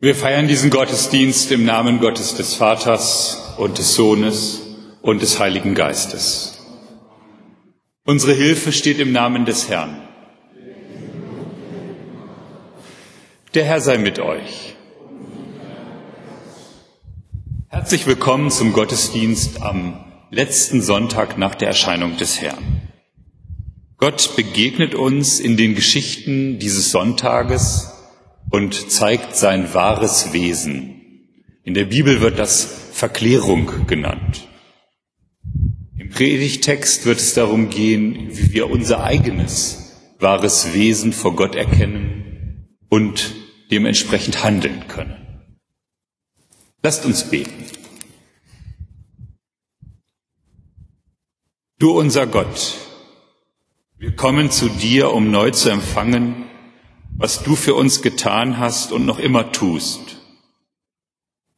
Wir feiern diesen Gottesdienst im Namen Gottes des Vaters und des Sohnes und des Heiligen Geistes. Unsere Hilfe steht im Namen des Herrn. Der Herr sei mit euch. Herzlich willkommen zum Gottesdienst am letzten Sonntag nach der Erscheinung des Herrn. Gott begegnet uns in den Geschichten dieses Sonntages und zeigt sein wahres Wesen. In der Bibel wird das Verklärung genannt. Im Predigtext wird es darum gehen, wie wir unser eigenes wahres Wesen vor Gott erkennen und dementsprechend handeln können. Lasst uns beten. Du unser Gott, wir kommen zu dir, um neu zu empfangen, was du für uns getan hast und noch immer tust.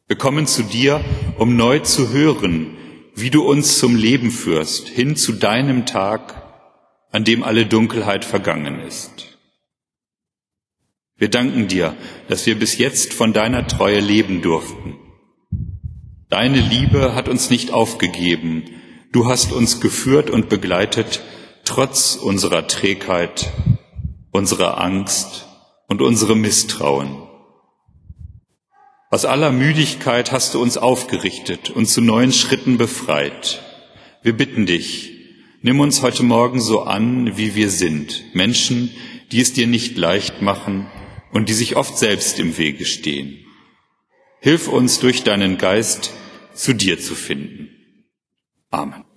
Wir kommen zu dir, um neu zu hören, wie du uns zum Leben führst, hin zu deinem Tag, an dem alle Dunkelheit vergangen ist. Wir danken dir, dass wir bis jetzt von deiner Treue leben durften. Deine Liebe hat uns nicht aufgegeben, du hast uns geführt und begleitet, trotz unserer Trägheit, unserer Angst und unserem Misstrauen. Aus aller Müdigkeit hast du uns aufgerichtet und zu neuen Schritten befreit. Wir bitten dich, nimm uns heute Morgen so an, wie wir sind, Menschen, die es dir nicht leicht machen und die sich oft selbst im Wege stehen. Hilf uns durch deinen Geist zu dir zu finden. Amen.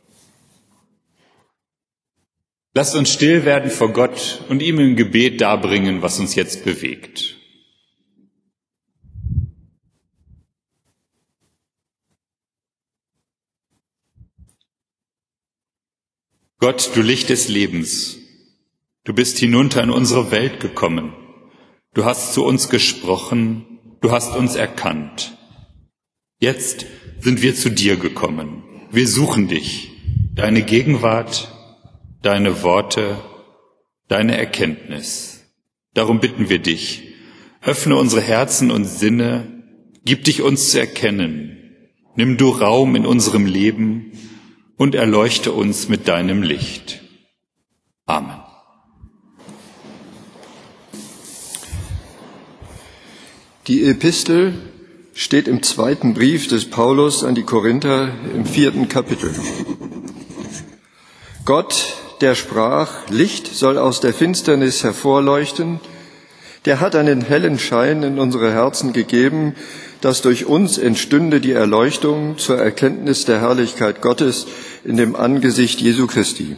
Lasst uns still werden vor Gott und ihm im Gebet darbringen, was uns jetzt bewegt. Gott, du Licht des Lebens, du bist hinunter in unsere Welt gekommen, du hast zu uns gesprochen, du hast uns erkannt. Jetzt sind wir zu dir gekommen, wir suchen dich, deine Gegenwart, deine Worte, deine Erkenntnis. Darum bitten wir dich, öffne unsere Herzen und Sinne, gib dich uns zu erkennen, nimm du Raum in unserem Leben und erleuchte uns mit deinem Licht. Amen. Die Epistel steht im zweiten Brief des Paulus an die Korinther im vierten Kapitel. Gott, der sprach, Licht soll aus der Finsternis hervorleuchten, der hat einen hellen Schein in unsere Herzen gegeben, dass durch uns entstünde die Erleuchtung zur Erkenntnis der Herrlichkeit Gottes in dem Angesicht Jesu Christi.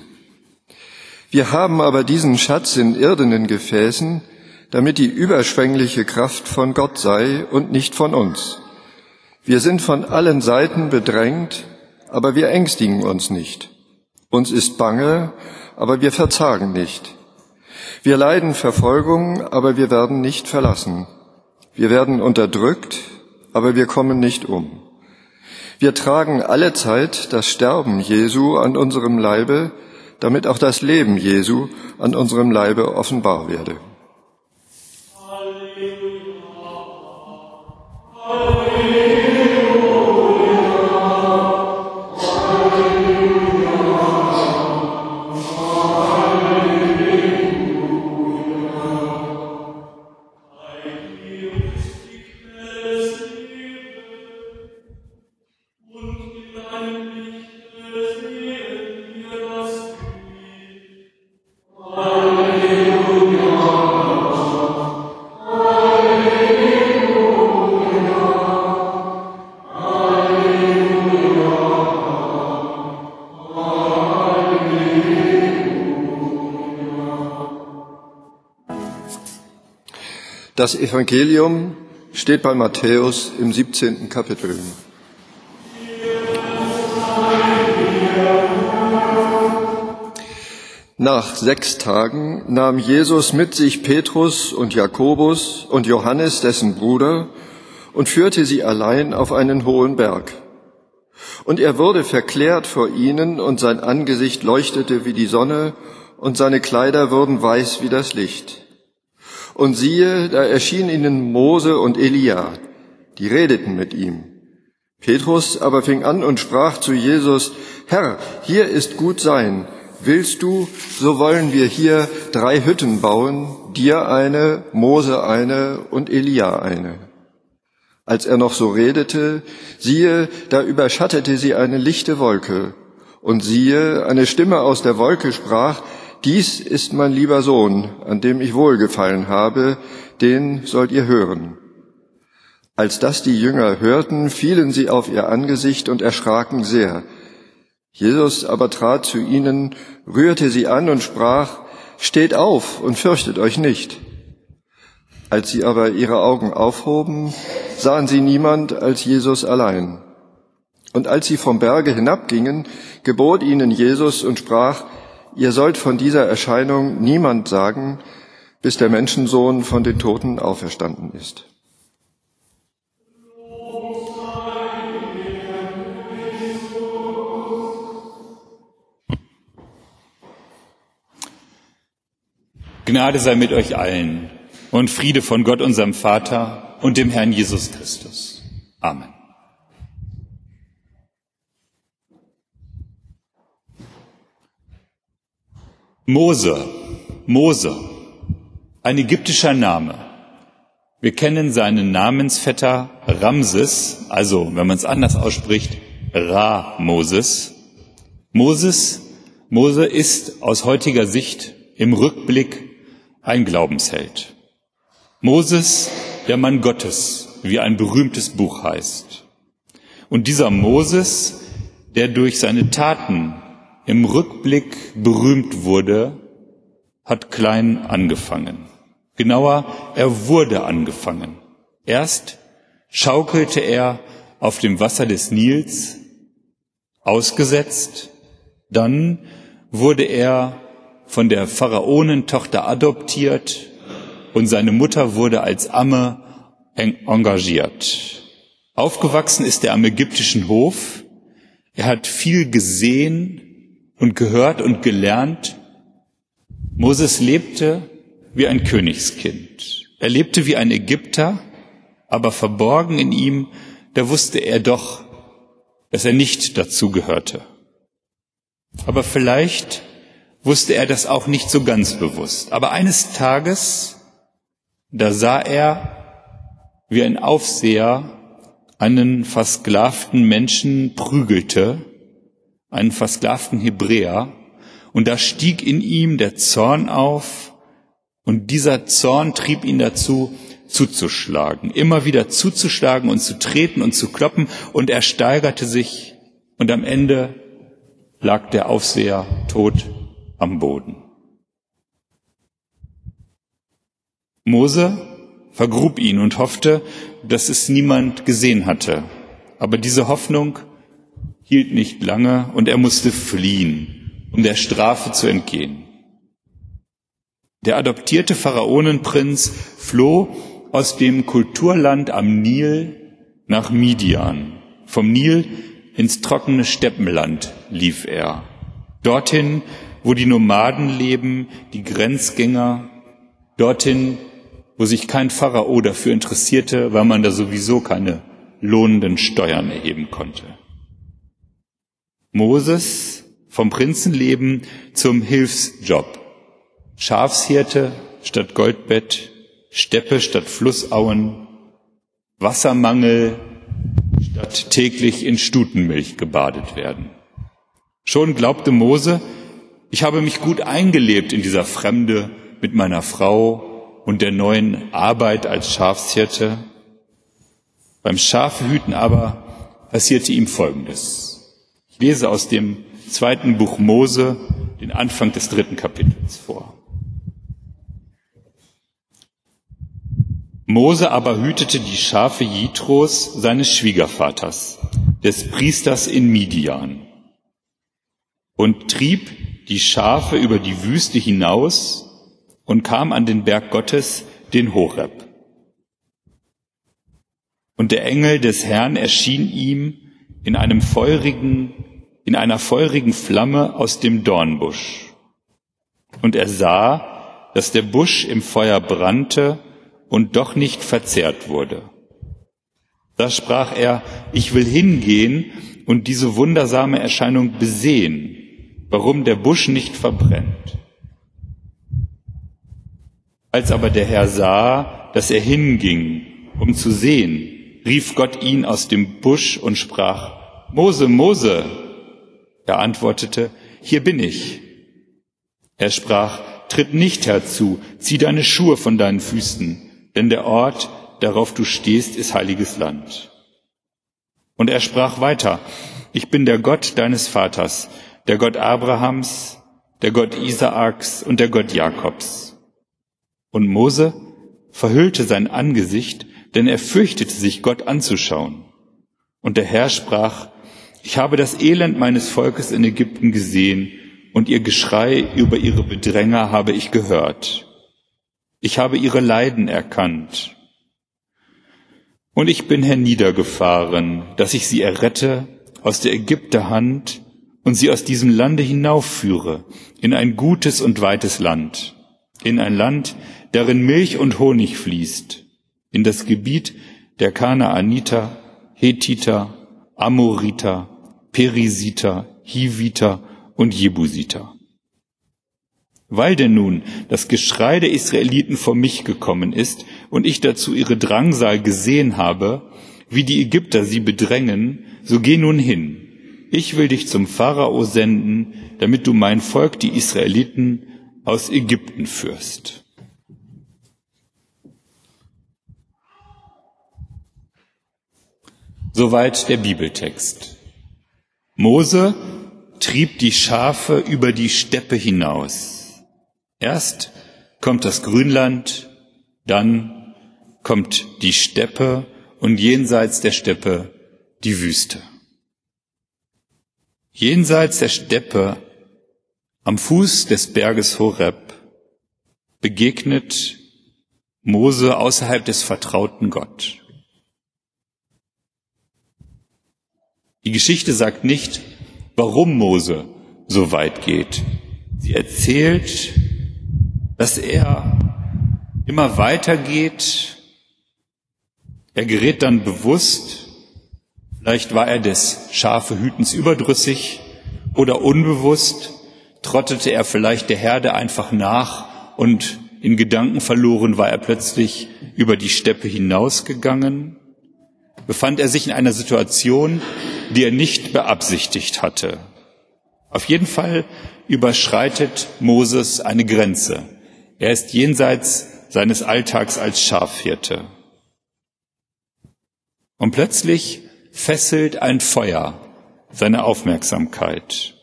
Wir haben aber diesen Schatz in irdenen Gefäßen, damit die überschwängliche Kraft von Gott sei und nicht von uns. Wir sind von allen Seiten bedrängt, aber wir ängstigen uns nicht. Uns ist bange, aber wir verzagen nicht. Wir leiden Verfolgung, aber wir werden nicht verlassen. Wir werden unterdrückt, aber wir kommen nicht um. Wir tragen alle Zeit das Sterben Jesu an unserem Leibe, damit auch das Leben Jesu an unserem Leibe offenbar werde. Das Evangelium steht bei Matthäus im 17. Kapitel. Nach sechs Tagen nahm Jesus mit sich Petrus und Jakobus und Johannes, dessen Bruder, und führte sie allein auf einen hohen Berg. Und er wurde verklärt vor ihnen, und sein Angesicht leuchtete wie die Sonne, und seine Kleider wurden weiß wie das Licht. Und siehe, da erschien ihnen Mose und Elia, die redeten mit ihm. Petrus aber fing an und sprach zu Jesus, Herr, hier ist gut sein. Willst du, so wollen wir hier drei Hütten bauen, dir eine, Mose eine und Elia eine. Als er noch so redete, siehe, da überschattete sie eine lichte Wolke. Und siehe, eine Stimme aus der Wolke sprach, dies ist mein lieber Sohn, an dem ich wohlgefallen habe, den sollt ihr hören. Als das die Jünger hörten, fielen sie auf ihr Angesicht und erschraken sehr. Jesus aber trat zu ihnen, rührte sie an und sprach, Steht auf und fürchtet euch nicht. Als sie aber ihre Augen aufhoben, sahen sie niemand als Jesus allein. Und als sie vom Berge hinabgingen, gebot ihnen Jesus und sprach, Ihr sollt von dieser Erscheinung niemand sagen, bis der Menschensohn von den Toten auferstanden ist. Gnade sei mit euch allen und Friede von Gott, unserem Vater und dem Herrn Jesus Christus. Amen. Mose, Mose, ein ägyptischer Name. Wir kennen seinen Namensvetter Ramses, also wenn man es anders ausspricht, Ra Moses. Moses, Mose ist aus heutiger Sicht im Rückblick ein Glaubensheld. Moses, der Mann Gottes, wie ein berühmtes Buch heißt. Und dieser Moses, der durch seine Taten im Rückblick berühmt wurde, hat klein angefangen. Genauer, er wurde angefangen. Erst schaukelte er auf dem Wasser des Nils ausgesetzt, dann wurde er von der Pharaonentochter adoptiert und seine Mutter wurde als Amme engagiert. Aufgewachsen ist er am ägyptischen Hof. Er hat viel gesehen und gehört und gelernt. Moses lebte wie ein Königskind. Er lebte wie ein Ägypter, aber verborgen in ihm, da wusste er doch, dass er nicht dazu gehörte. Aber vielleicht wusste er das auch nicht so ganz bewusst. Aber eines Tages, da sah er, wie ein Aufseher einen versklavten Menschen prügelte einen versklavten Hebräer, und da stieg in ihm der Zorn auf, und dieser Zorn trieb ihn dazu, zuzuschlagen, immer wieder zuzuschlagen und zu treten und zu kloppen, und er steigerte sich, und am Ende lag der Aufseher tot am Boden. Mose vergrub ihn und hoffte, dass es niemand gesehen hatte. Aber diese Hoffnung hielt nicht lange und er musste fliehen, um der Strafe zu entgehen. Der adoptierte Pharaonenprinz floh aus dem Kulturland am Nil nach Midian. Vom Nil ins trockene Steppenland lief er. Dorthin, wo die Nomaden leben, die Grenzgänger. Dorthin, wo sich kein Pharao dafür interessierte, weil man da sowieso keine lohnenden Steuern erheben konnte. Moses vom Prinzenleben zum Hilfsjob. Schafshirte statt Goldbett, Steppe statt Flussauen, Wassermangel statt täglich in Stutenmilch gebadet werden. Schon glaubte Mose, ich habe mich gut eingelebt in dieser Fremde mit meiner Frau und der neuen Arbeit als Schafshirte. Beim Schafehüten aber passierte ihm Folgendes. Ich lese aus dem zweiten Buch Mose den Anfang des dritten Kapitels vor. Mose aber hütete die Schafe Jitros, seines Schwiegervaters, des Priesters in Midian, und trieb die Schafe über die Wüste hinaus und kam an den Berg Gottes, den Horeb. Und der Engel des Herrn erschien ihm in einem feurigen, in einer feurigen Flamme aus dem Dornbusch. Und er sah, dass der Busch im Feuer brannte und doch nicht verzehrt wurde. Da sprach er, ich will hingehen und diese wundersame Erscheinung besehen, warum der Busch nicht verbrennt. Als aber der Herr sah, dass er hinging, um zu sehen, rief Gott ihn aus dem Busch und sprach, Mose, Mose. Er antwortete, hier bin ich. Er sprach, tritt nicht herzu, zieh deine Schuhe von deinen Füßen, denn der Ort, darauf du stehst, ist heiliges Land. Und er sprach weiter, ich bin der Gott deines Vaters, der Gott Abrahams, der Gott Isaaks und der Gott Jakobs. Und Mose verhüllte sein Angesicht, denn er fürchtete sich, Gott anzuschauen. Und der Herr sprach, ich habe das Elend meines Volkes in Ägypten gesehen, und ihr Geschrei über ihre Bedränger habe ich gehört. Ich habe ihre Leiden erkannt. Und ich bin herniedergefahren, dass ich sie errette aus der Ägypter Hand und sie aus diesem Lande hinaufführe in ein gutes und weites Land, in ein Land, darin Milch und Honig fließt, in das Gebiet der Kanaaniter, Hethiter, Amoriter, Perisiter, Hiviter und Jebusiter. Weil denn nun das Geschrei der Israeliten vor mich gekommen ist und ich dazu ihre Drangsal gesehen habe, wie die Ägypter sie bedrängen, so geh nun hin. Ich will dich zum Pharao senden, damit du mein Volk, die Israeliten, aus Ägypten führst. Soweit der Bibeltext. Mose trieb die Schafe über die Steppe hinaus. Erst kommt das Grünland, dann kommt die Steppe und jenseits der Steppe die Wüste. Jenseits der Steppe am Fuß des Berges Horeb begegnet Mose außerhalb des vertrauten Gott. Die Geschichte sagt nicht, warum Mose so weit geht. Sie erzählt, dass er immer weiter geht. Er gerät dann bewusst, vielleicht war er des Schafehütens überdrüssig oder unbewusst, trottete er vielleicht der Herde einfach nach und in Gedanken verloren war er plötzlich über die Steppe hinausgegangen, befand er sich in einer Situation, die er nicht beabsichtigt hatte. Auf jeden Fall überschreitet Moses eine Grenze. Er ist jenseits seines Alltags als Schafhirte. Und plötzlich fesselt ein Feuer seine Aufmerksamkeit.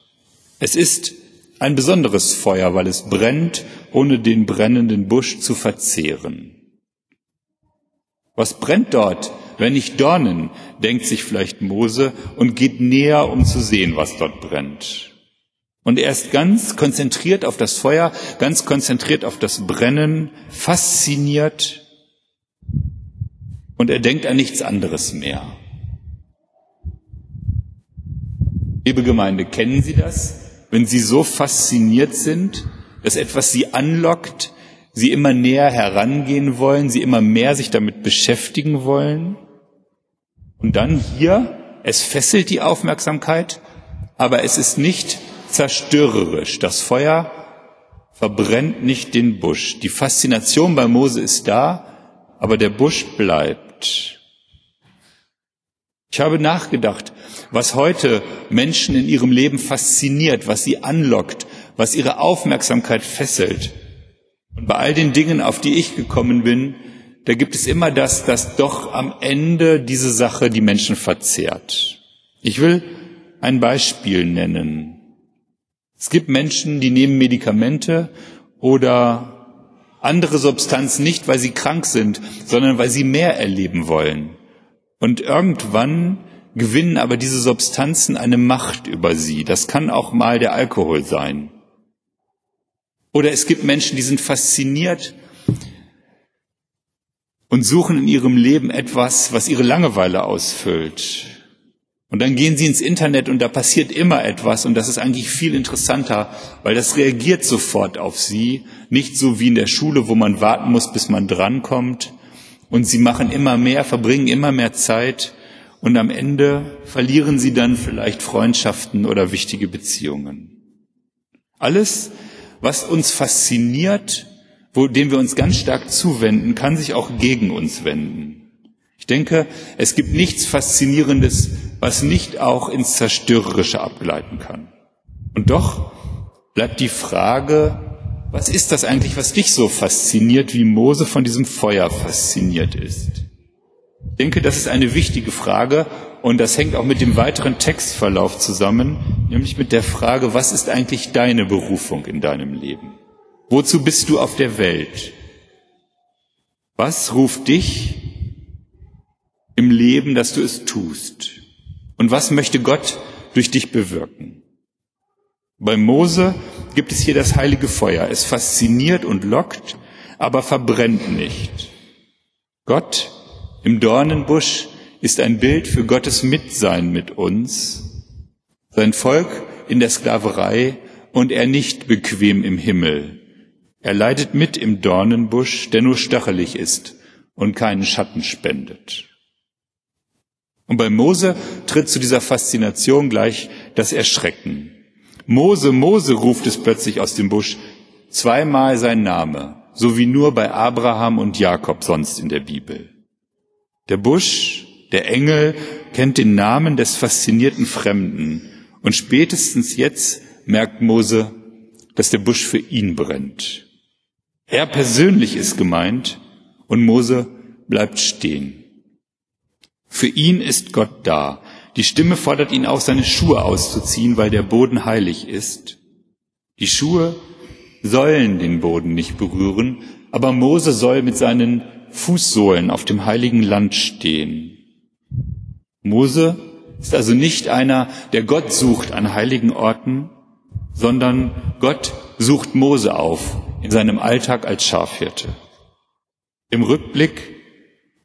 Es ist ein besonderes Feuer, weil es brennt, ohne den brennenden Busch zu verzehren. Was brennt dort wenn nicht Dornen, denkt sich vielleicht Mose und geht näher, um zu sehen, was dort brennt. Und er ist ganz konzentriert auf das Feuer, ganz konzentriert auf das Brennen, fasziniert und er denkt an nichts anderes mehr. Liebe Gemeinde, kennen Sie das? Wenn Sie so fasziniert sind, dass etwas Sie anlockt, Sie immer näher herangehen wollen, Sie immer mehr sich damit beschäftigen wollen? Und dann hier, es fesselt die Aufmerksamkeit, aber es ist nicht zerstörerisch. Das Feuer verbrennt nicht den Busch. Die Faszination bei Mose ist da, aber der Busch bleibt. Ich habe nachgedacht, was heute Menschen in ihrem Leben fasziniert, was sie anlockt, was ihre Aufmerksamkeit fesselt. Und bei all den Dingen, auf die ich gekommen bin, da gibt es immer das, dass doch am Ende diese Sache die Menschen verzehrt. Ich will ein Beispiel nennen. Es gibt Menschen, die nehmen Medikamente oder andere Substanzen nicht, weil sie krank sind, sondern weil sie mehr erleben wollen. Und irgendwann gewinnen aber diese Substanzen eine Macht über sie. Das kann auch mal der Alkohol sein. Oder es gibt Menschen, die sind fasziniert und suchen in ihrem Leben etwas, was ihre Langeweile ausfüllt. Und dann gehen Sie ins Internet und da passiert immer etwas und das ist eigentlich viel interessanter, weil das reagiert sofort auf Sie, nicht so wie in der Schule, wo man warten muss, bis man drankommt. Und Sie machen immer mehr, verbringen immer mehr Zeit und am Ende verlieren Sie dann vielleicht Freundschaften oder wichtige Beziehungen. Alles, was uns fasziniert, wo, dem wir uns ganz stark zuwenden, kann sich auch gegen uns wenden. Ich denke, es gibt nichts Faszinierendes, was nicht auch ins Zerstörerische abgleiten kann. Und doch bleibt die Frage, was ist das eigentlich, was dich so fasziniert, wie Mose von diesem Feuer fasziniert ist? Ich denke, das ist eine wichtige Frage und das hängt auch mit dem weiteren Textverlauf zusammen, nämlich mit der Frage, was ist eigentlich deine Berufung in deinem Leben? Wozu bist du auf der Welt? Was ruft dich im Leben, dass du es tust? Und was möchte Gott durch dich bewirken? Bei Mose gibt es hier das heilige Feuer. Es fasziniert und lockt, aber verbrennt nicht. Gott im Dornenbusch ist ein Bild für Gottes Mitsein mit uns, sein Volk in der Sklaverei und er nicht bequem im Himmel. Er leidet mit im Dornenbusch, der nur stachelig ist und keinen Schatten spendet. Und bei Mose tritt zu dieser Faszination gleich das Erschrecken. Mose, Mose ruft es plötzlich aus dem Busch, zweimal sein Name, so wie nur bei Abraham und Jakob sonst in der Bibel. Der Busch, der Engel kennt den Namen des faszinierten Fremden und spätestens jetzt merkt Mose, dass der Busch für ihn brennt. Er persönlich ist gemeint und Mose bleibt stehen. Für ihn ist Gott da. Die Stimme fordert ihn auf, seine Schuhe auszuziehen, weil der Boden heilig ist. Die Schuhe sollen den Boden nicht berühren, aber Mose soll mit seinen Fußsohlen auf dem heiligen Land stehen. Mose ist also nicht einer, der Gott sucht an heiligen Orten, sondern Gott sucht Mose auf in seinem Alltag als Schafhirte. Im Rückblick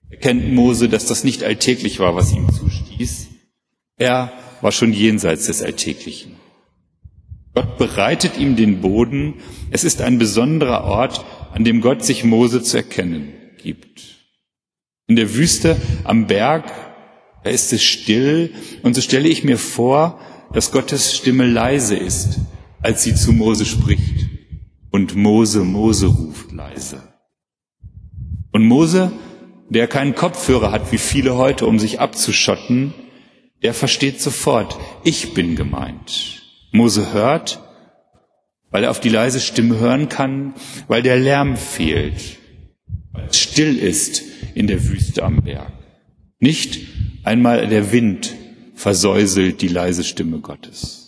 erkennt Mose, dass das nicht alltäglich war, was ihm zustieß. Er war schon jenseits des Alltäglichen. Gott bereitet ihm den Boden. Es ist ein besonderer Ort, an dem Gott sich Mose zu erkennen gibt. In der Wüste am Berg, da ist es still und so stelle ich mir vor, dass Gottes Stimme leise ist, als sie zu Mose spricht und Mose, Mose ruft leise. Und Mose der keinen Kopfhörer hat wie viele heute, um sich abzuschotten, der versteht sofort, ich bin gemeint. Mose hört, weil er auf die leise Stimme hören kann, weil der Lärm fehlt, weil es still ist in der Wüste am Berg. Nicht einmal der Wind versäuselt die leise Stimme Gottes.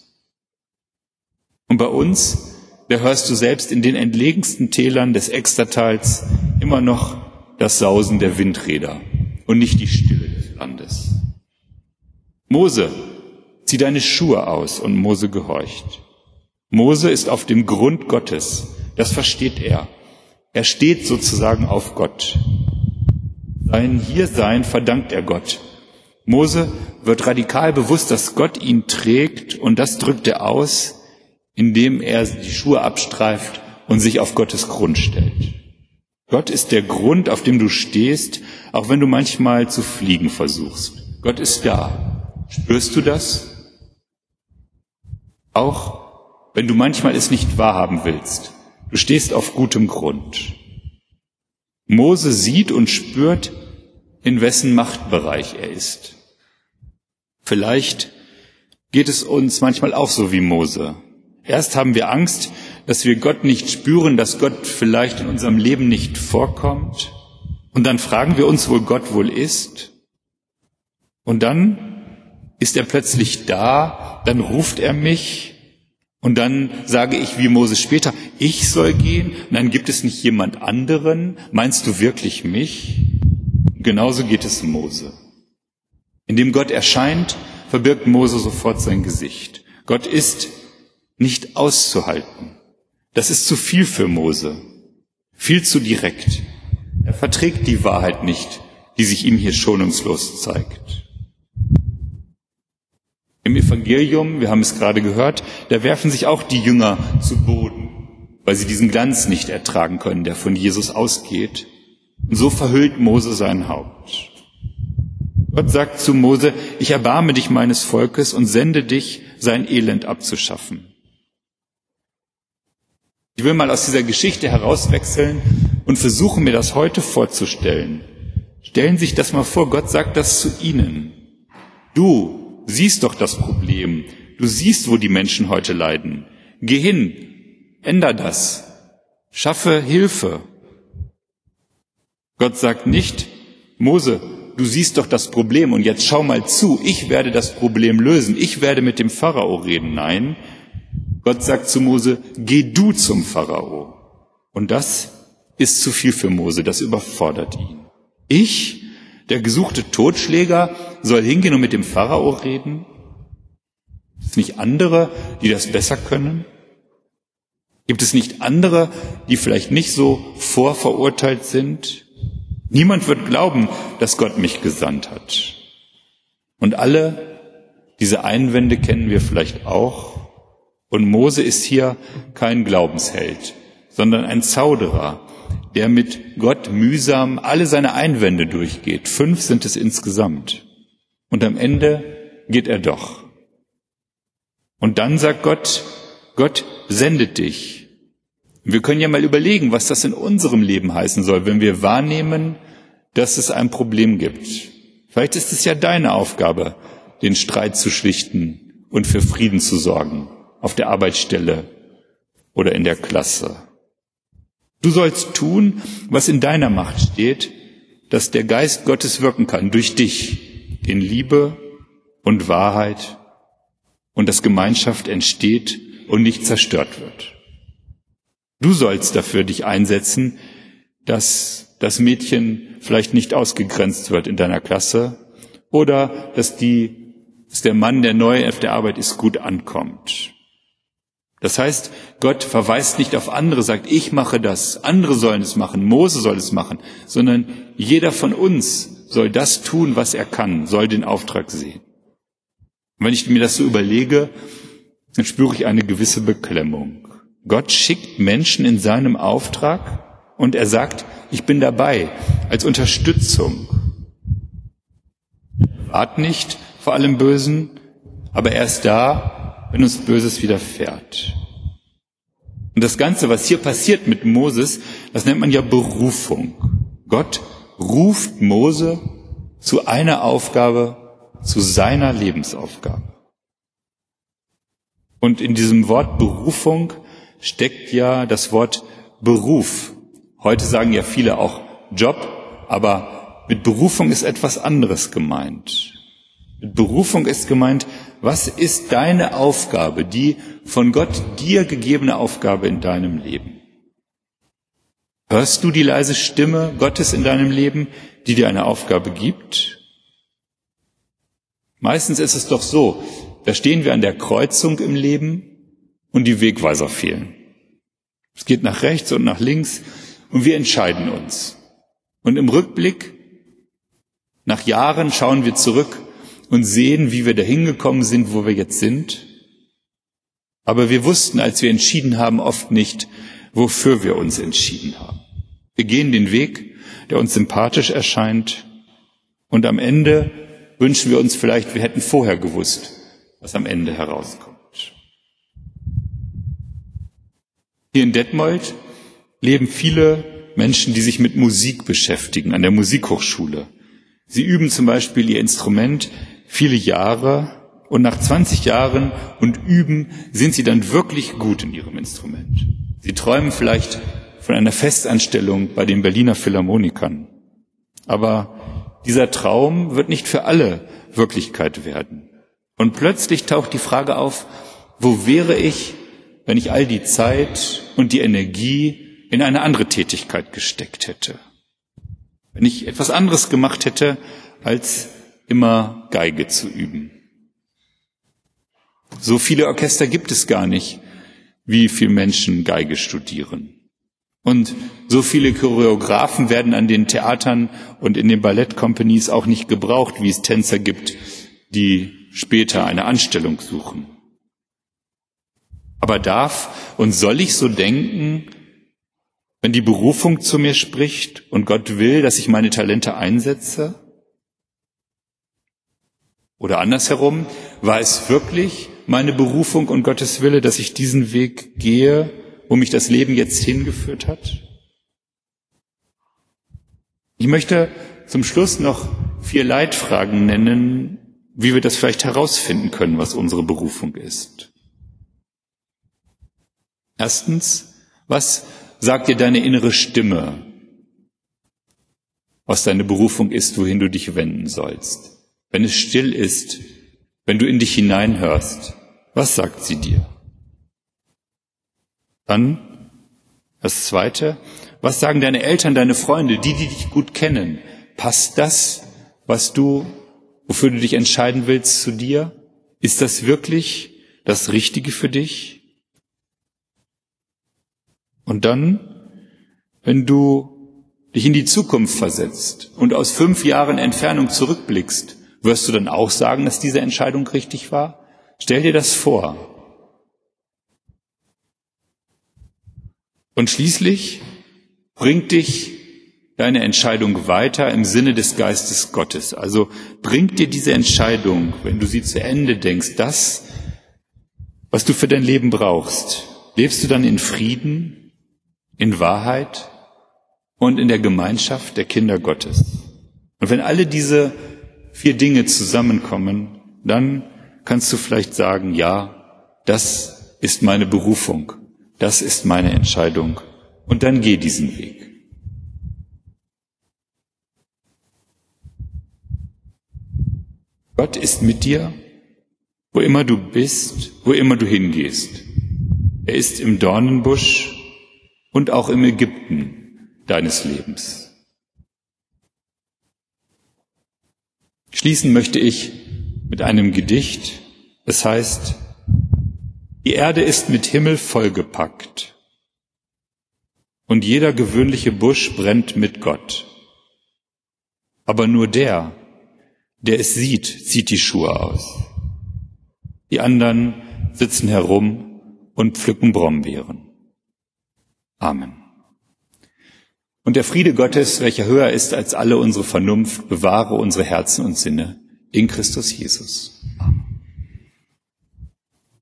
Und bei uns, da hörst du selbst in den entlegensten Tälern des Extertals immer noch das Sausen der Windräder und nicht die Stille des Landes. Mose, zieh deine Schuhe aus und Mose gehorcht. Mose ist auf dem Grund Gottes, das versteht er. Er steht sozusagen auf Gott. Sein Hiersein verdankt er Gott. Mose wird radikal bewusst, dass Gott ihn trägt und das drückt er aus, indem er die Schuhe abstreift und sich auf Gottes Grund stellt. Gott ist der Grund, auf dem du stehst, auch wenn du manchmal zu fliegen versuchst. Gott ist da. Spürst du das? Auch wenn du manchmal es nicht wahrhaben willst. Du stehst auf gutem Grund. Mose sieht und spürt, in wessen Machtbereich er ist. Vielleicht geht es uns manchmal auch so wie Mose. Erst haben wir Angst, dass wir Gott nicht spüren, dass Gott vielleicht in unserem Leben nicht vorkommt. Und dann fragen wir uns, wo Gott wohl ist. Und dann ist er plötzlich da, dann ruft er mich und dann sage ich wie Moses später, ich soll gehen, und dann gibt es nicht jemand anderen, meinst du wirklich mich? Genauso geht es Mose. Indem Gott erscheint, verbirgt Mose sofort sein Gesicht. Gott ist nicht auszuhalten. Das ist zu viel für Mose, viel zu direkt. Er verträgt die Wahrheit nicht, die sich ihm hier schonungslos zeigt. Im Evangelium, wir haben es gerade gehört, da werfen sich auch die Jünger zu Boden, weil sie diesen Glanz nicht ertragen können, der von Jesus ausgeht. Und so verhüllt Mose sein Haupt. Gott sagt zu Mose, ich erbarme dich meines Volkes und sende dich, sein Elend abzuschaffen. Ich will mal aus dieser Geschichte herauswechseln und versuchen mir das heute vorzustellen. Stellen Sie sich das mal vor, Gott sagt das zu Ihnen. Du siehst doch das Problem. Du siehst, wo die Menschen heute leiden. Geh hin, änder das. Schaffe Hilfe. Gott sagt nicht, Mose, du siehst doch das Problem und jetzt schau mal zu, ich werde das Problem lösen, ich werde mit dem Pharao reden. Nein, Gott sagt zu Mose, geh du zum Pharao. Und das ist zu viel für Mose, das überfordert ihn. Ich, der gesuchte Totschläger, soll hingehen und mit dem Pharao reden? Gibt es nicht andere, die das besser können? Gibt es nicht andere, die vielleicht nicht so vorverurteilt sind? Niemand wird glauben, dass Gott mich gesandt hat. Und alle diese Einwände kennen wir vielleicht auch. Und Mose ist hier kein Glaubensheld, sondern ein Zauderer, der mit Gott mühsam alle seine Einwände durchgeht. Fünf sind es insgesamt. Und am Ende geht er doch. Und dann sagt Gott, Gott sendet dich. Wir können ja mal überlegen, was das in unserem Leben heißen soll, wenn wir wahrnehmen, dass es ein Problem gibt. Vielleicht ist es ja deine Aufgabe, den Streit zu schlichten und für Frieden zu sorgen auf der Arbeitsstelle oder in der Klasse. Du sollst tun, was in deiner Macht steht, dass der Geist Gottes wirken kann durch dich in Liebe und Wahrheit und dass Gemeinschaft entsteht und nicht zerstört wird. Du sollst dafür dich einsetzen, dass das Mädchen vielleicht nicht ausgegrenzt wird in deiner Klasse oder dass die, dass der Mann, der neu auf der Arbeit ist, gut ankommt. Das heißt, Gott verweist nicht auf andere, sagt, ich mache das, andere sollen es machen, Mose soll es machen, sondern jeder von uns soll das tun, was er kann, soll den Auftrag sehen. Und wenn ich mir das so überlege, dann spüre ich eine gewisse Beklemmung. Gott schickt Menschen in seinem Auftrag und er sagt, ich bin dabei als Unterstützung. Wart nicht vor allem Bösen, aber er ist da, wenn uns Böses widerfährt. Und das Ganze, was hier passiert mit Moses, das nennt man ja Berufung. Gott ruft Mose zu einer Aufgabe, zu seiner Lebensaufgabe. Und in diesem Wort Berufung steckt ja das Wort Beruf. Heute sagen ja viele auch Job, aber mit Berufung ist etwas anderes gemeint. Berufung ist gemeint, was ist deine Aufgabe, die von Gott dir gegebene Aufgabe in deinem Leben? Hörst du die leise Stimme Gottes in deinem Leben, die dir eine Aufgabe gibt? Meistens ist es doch so, da stehen wir an der Kreuzung im Leben und die Wegweiser fehlen. Es geht nach rechts und nach links und wir entscheiden uns. Und im Rückblick, nach Jahren schauen wir zurück und sehen, wie wir dahin gekommen sind, wo wir jetzt sind. Aber wir wussten, als wir entschieden haben, oft nicht, wofür wir uns entschieden haben. Wir gehen den Weg, der uns sympathisch erscheint, und am Ende wünschen wir uns vielleicht, wir hätten vorher gewusst, was am Ende herauskommt. Hier in Detmold leben viele Menschen, die sich mit Musik beschäftigen, an der Musikhochschule. Sie üben zum Beispiel ihr Instrument viele Jahre und nach 20 Jahren und Üben sind sie dann wirklich gut in ihrem Instrument. Sie träumen vielleicht von einer Festanstellung bei den Berliner Philharmonikern. Aber dieser Traum wird nicht für alle Wirklichkeit werden. Und plötzlich taucht die Frage auf, wo wäre ich, wenn ich all die Zeit und die Energie in eine andere Tätigkeit gesteckt hätte? Wenn ich etwas anderes gemacht hätte, als immer Geige zu üben. So viele Orchester gibt es gar nicht, wie viele Menschen Geige studieren. Und so viele Choreografen werden an den Theatern und in den Ballettcompanies auch nicht gebraucht, wie es Tänzer gibt, die später eine Anstellung suchen. Aber darf und soll ich so denken, wenn die Berufung zu mir spricht und Gott will, dass ich meine Talente einsetze? Oder andersherum, war es wirklich meine Berufung und Gottes Wille, dass ich diesen Weg gehe, wo mich das Leben jetzt hingeführt hat? Ich möchte zum Schluss noch vier Leitfragen nennen, wie wir das vielleicht herausfinden können, was unsere Berufung ist. Erstens, was sagt dir deine innere Stimme, was deine Berufung ist, wohin du dich wenden sollst? Wenn es still ist, wenn du in dich hineinhörst, was sagt sie dir? Dann das Zweite, was sagen deine Eltern, deine Freunde, die, die dich gut kennen? Passt das, was du, wofür du dich entscheiden willst, zu dir? Ist das wirklich das Richtige für dich? Und dann, wenn du dich in die Zukunft versetzt und aus fünf Jahren Entfernung zurückblickst, wirst du dann auch sagen, dass diese Entscheidung richtig war? Stell dir das vor. Und schließlich bringt dich deine Entscheidung weiter im Sinne des Geistes Gottes. Also bringt dir diese Entscheidung, wenn du sie zu Ende denkst, das, was du für dein Leben brauchst. Lebst du dann in Frieden, in Wahrheit und in der Gemeinschaft der Kinder Gottes. Und wenn alle diese vier Dinge zusammenkommen, dann kannst du vielleicht sagen, ja, das ist meine Berufung, das ist meine Entscheidung und dann geh diesen Weg. Gott ist mit dir, wo immer du bist, wo immer du hingehst. Er ist im Dornenbusch und auch im Ägypten deines Lebens. Schließen möchte ich mit einem Gedicht. Es heißt, die Erde ist mit Himmel vollgepackt und jeder gewöhnliche Busch brennt mit Gott. Aber nur der, der es sieht, zieht die Schuhe aus. Die anderen sitzen herum und pflücken Brombeeren. Amen. Und der Friede Gottes, welcher höher ist als alle unsere Vernunft, bewahre unsere Herzen und Sinne in Christus Jesus.